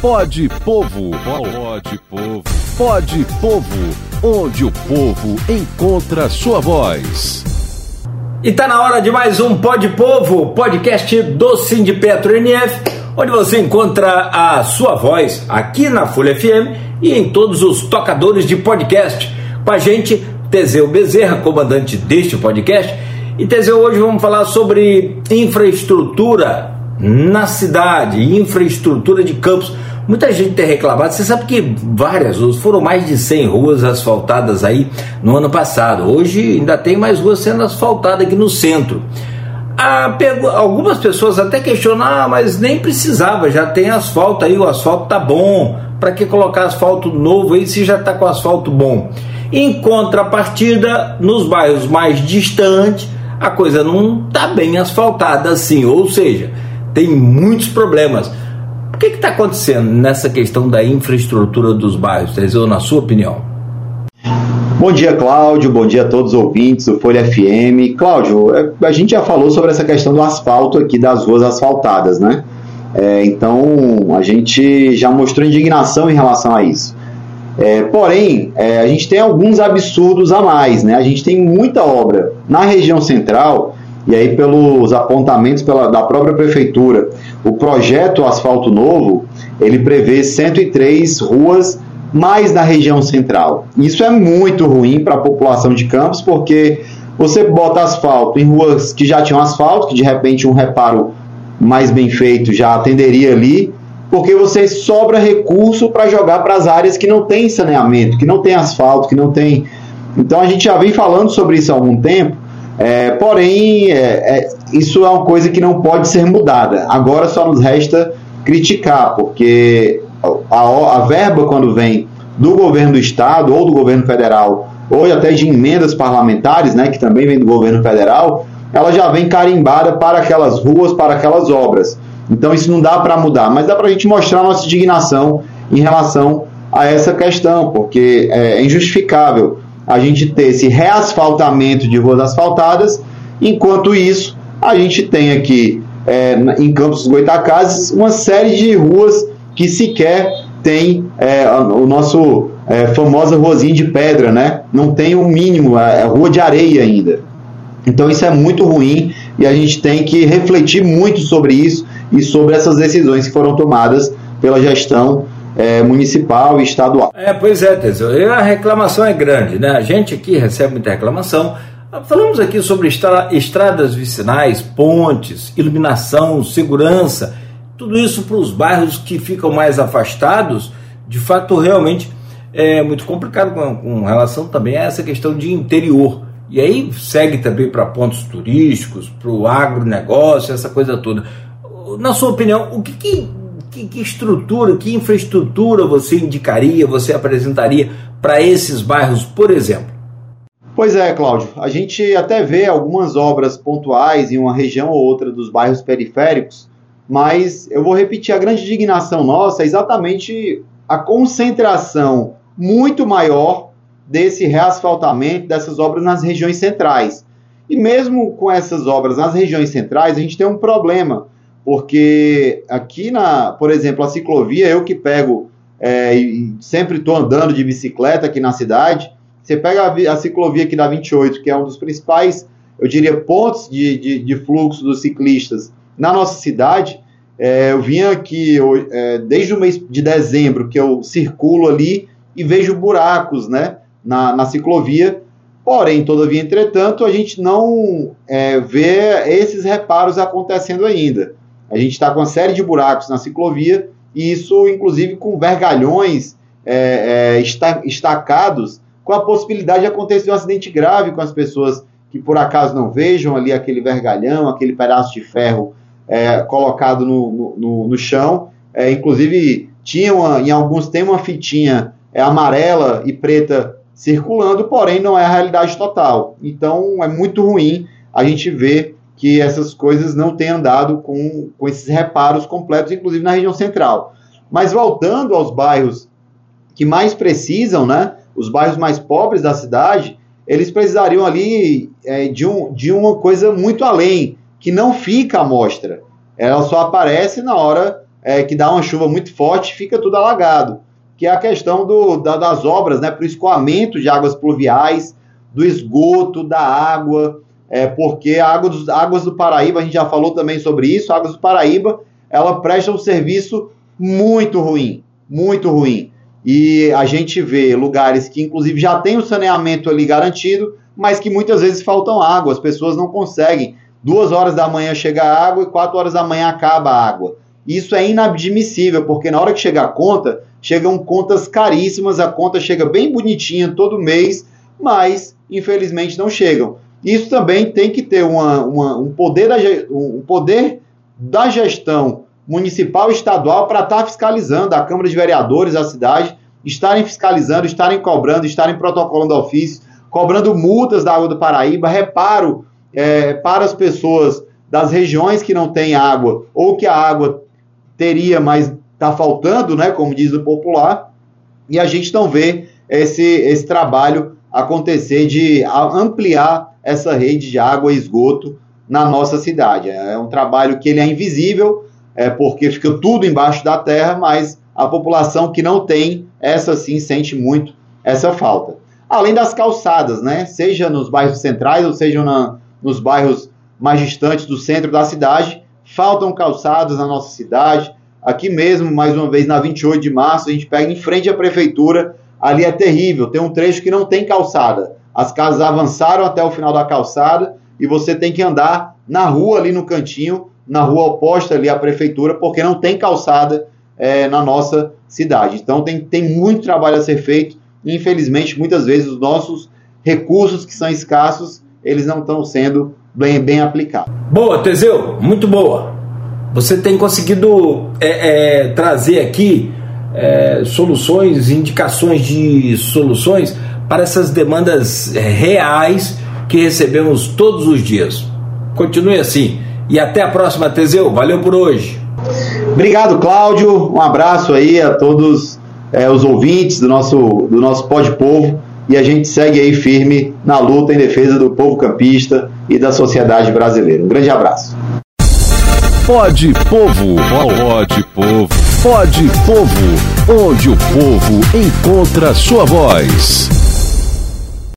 Pode Povo. Pode Povo. Pode Povo, onde o povo encontra sua voz. E tá na hora de mais um Pode Povo, podcast do Petro NF, onde você encontra a sua voz aqui na Folha FM e em todos os tocadores de podcast. Com a gente, Teseu Bezerra, comandante deste podcast. E Teseu, hoje vamos falar sobre infraestrutura na cidade, infraestrutura de campos. Muita gente tem reclamado, você sabe que várias ruas, foram mais de 100 ruas asfaltadas aí no ano passado. Hoje ainda tem mais ruas sendo asfaltadas aqui no centro. Ah, algumas pessoas até questionam, ah, mas nem precisava, já tem asfalto aí, o asfalto tá bom. Para que colocar asfalto novo aí se já está com asfalto bom? Em contrapartida, nos bairros mais distantes, a coisa não está bem asfaltada assim, ou seja, tem muitos problemas que está acontecendo nessa questão da infraestrutura dos bairros, Teseu, na sua opinião? Bom dia, Cláudio. Bom dia a todos os ouvintes do Folha FM. Cláudio, é, a gente já falou sobre essa questão do asfalto aqui das ruas asfaltadas, né? É, então, a gente já mostrou indignação em relação a isso. É, porém, é, a gente tem alguns absurdos a mais, né? A gente tem muita obra na região central, e aí pelos apontamentos pela, da própria prefeitura, o projeto Asfalto Novo, ele prevê 103 ruas mais na região central. Isso é muito ruim para a população de Campos, porque você bota asfalto em ruas que já tinham asfalto, que de repente um reparo mais bem feito já atenderia ali, porque você sobra recurso para jogar para as áreas que não tem saneamento, que não tem asfalto, que não tem. Então a gente já vem falando sobre isso há algum tempo é, porém, é, é, isso é uma coisa que não pode ser mudada. Agora só nos resta criticar, porque a, a verba, quando vem do governo do estado ou do governo federal, ou até de emendas parlamentares, né, que também vem do governo federal, ela já vem carimbada para aquelas ruas, para aquelas obras. Então isso não dá para mudar, mas dá para a gente mostrar nossa indignação em relação a essa questão, porque é injustificável a gente ter esse reasfaltamento de ruas asfaltadas, enquanto isso, a gente tem aqui é, em Campos Goitacazes uma série de ruas que sequer tem é, o nosso é, famosa ruazinha de pedra, né? Não tem o mínimo, é, é rua de areia ainda. Então isso é muito ruim e a gente tem que refletir muito sobre isso e sobre essas decisões que foram tomadas pela gestão é, municipal e estadual. É, pois é, Teseu. A reclamação é grande, né? A gente aqui recebe muita reclamação. Falamos aqui sobre estradas vicinais, pontes, iluminação, segurança, tudo isso para os bairros que ficam mais afastados, de fato, realmente é muito complicado com, com relação também a essa questão de interior. E aí segue também para pontos turísticos, para o agronegócio, essa coisa toda. Na sua opinião, o que, que que, que estrutura, que infraestrutura você indicaria, você apresentaria para esses bairros, por exemplo? Pois é, Cláudio. A gente até vê algumas obras pontuais em uma região ou outra dos bairros periféricos, mas eu vou repetir: a grande indignação nossa é exatamente a concentração muito maior desse reasfaltamento dessas obras nas regiões centrais. E mesmo com essas obras nas regiões centrais, a gente tem um problema porque aqui na, por exemplo, a ciclovia, eu que pego é, e sempre estou andando de bicicleta aqui na cidade, você pega a, a, ciclovia aqui da 28, que é um dos principais, eu diria, pontos de, de, de fluxo dos ciclistas na nossa cidade, é, eu vim aqui eu, é, desde o mês de dezembro que eu circulo ali e vejo buracos né, na, na ciclovia, porém, todavia, entretanto, a gente não é, vê esses reparos acontecendo ainda. A gente está com uma série de buracos na ciclovia, e isso, inclusive, com vergalhões é, é, estacados, com a possibilidade de acontecer um acidente grave com as pessoas que por acaso não vejam ali aquele vergalhão, aquele pedaço de ferro é, colocado no, no, no chão. É, inclusive, tinha uma, em alguns tem uma fitinha é, amarela e preta circulando, porém não é a realidade total. Então é muito ruim a gente ver que essas coisas não têm andado com, com esses reparos completos, inclusive na região central. Mas voltando aos bairros que mais precisam, né, os bairros mais pobres da cidade, eles precisariam ali é, de, um, de uma coisa muito além, que não fica à mostra. Ela só aparece na hora é, que dá uma chuva muito forte, fica tudo alagado, que é a questão do, da, das obras, né, para o escoamento de águas pluviais, do esgoto, da água, é, porque a água dos, águas do Paraíba, a gente já falou também sobre isso, águas do Paraíba, ela presta um serviço muito ruim, muito ruim. E a gente vê lugares que, inclusive, já tem o saneamento ali garantido, mas que muitas vezes faltam água, as pessoas não conseguem. Duas horas da manhã chega a água e quatro horas da manhã acaba a água. Isso é inadmissível, porque na hora que chega a conta, chegam contas caríssimas, a conta chega bem bonitinha todo mês, mas infelizmente não chegam. Isso também tem que ter uma, uma, um, poder da, um poder da gestão municipal e estadual para estar tá fiscalizando a Câmara de Vereadores, a cidade, estarem fiscalizando, estarem cobrando, estarem protocolando ofício, cobrando multas da água do Paraíba, reparo é, para as pessoas das regiões que não têm água ou que a água teria, mas está faltando, né, como diz o popular, e a gente não vê esse, esse trabalho acontecer de ampliar essa rede de água e esgoto na nossa cidade. É um trabalho que ele é invisível, é porque fica tudo embaixo da terra, mas a população que não tem, essa sim sente muito essa falta. Além das calçadas, né? Seja nos bairros centrais ou seja na, nos bairros mais distantes do centro da cidade, faltam calçadas na nossa cidade. Aqui mesmo, mais uma vez, na 28 de março, a gente pega em frente à prefeitura, ali é terrível, tem um trecho que não tem calçada. As casas avançaram até o final da calçada e você tem que andar na rua ali no cantinho, na rua oposta ali à prefeitura, porque não tem calçada é, na nossa cidade. Então tem, tem muito trabalho a ser feito. E, infelizmente, muitas vezes os nossos recursos que são escassos, eles não estão sendo bem, bem aplicados. Boa, Teseu, muito boa. Você tem conseguido é, é, trazer aqui é, soluções, indicações de soluções para essas demandas reais que recebemos todos os dias. Continue assim. E até a próxima, Teseu. Valeu por hoje. Obrigado, Cláudio. Um abraço aí a todos é, os ouvintes do nosso, do nosso Pode Povo. E a gente segue aí firme na luta em defesa do povo campista e da sociedade brasileira. Um grande abraço. Pode Povo, pode Povo, pode Povo, onde o povo encontra sua voz.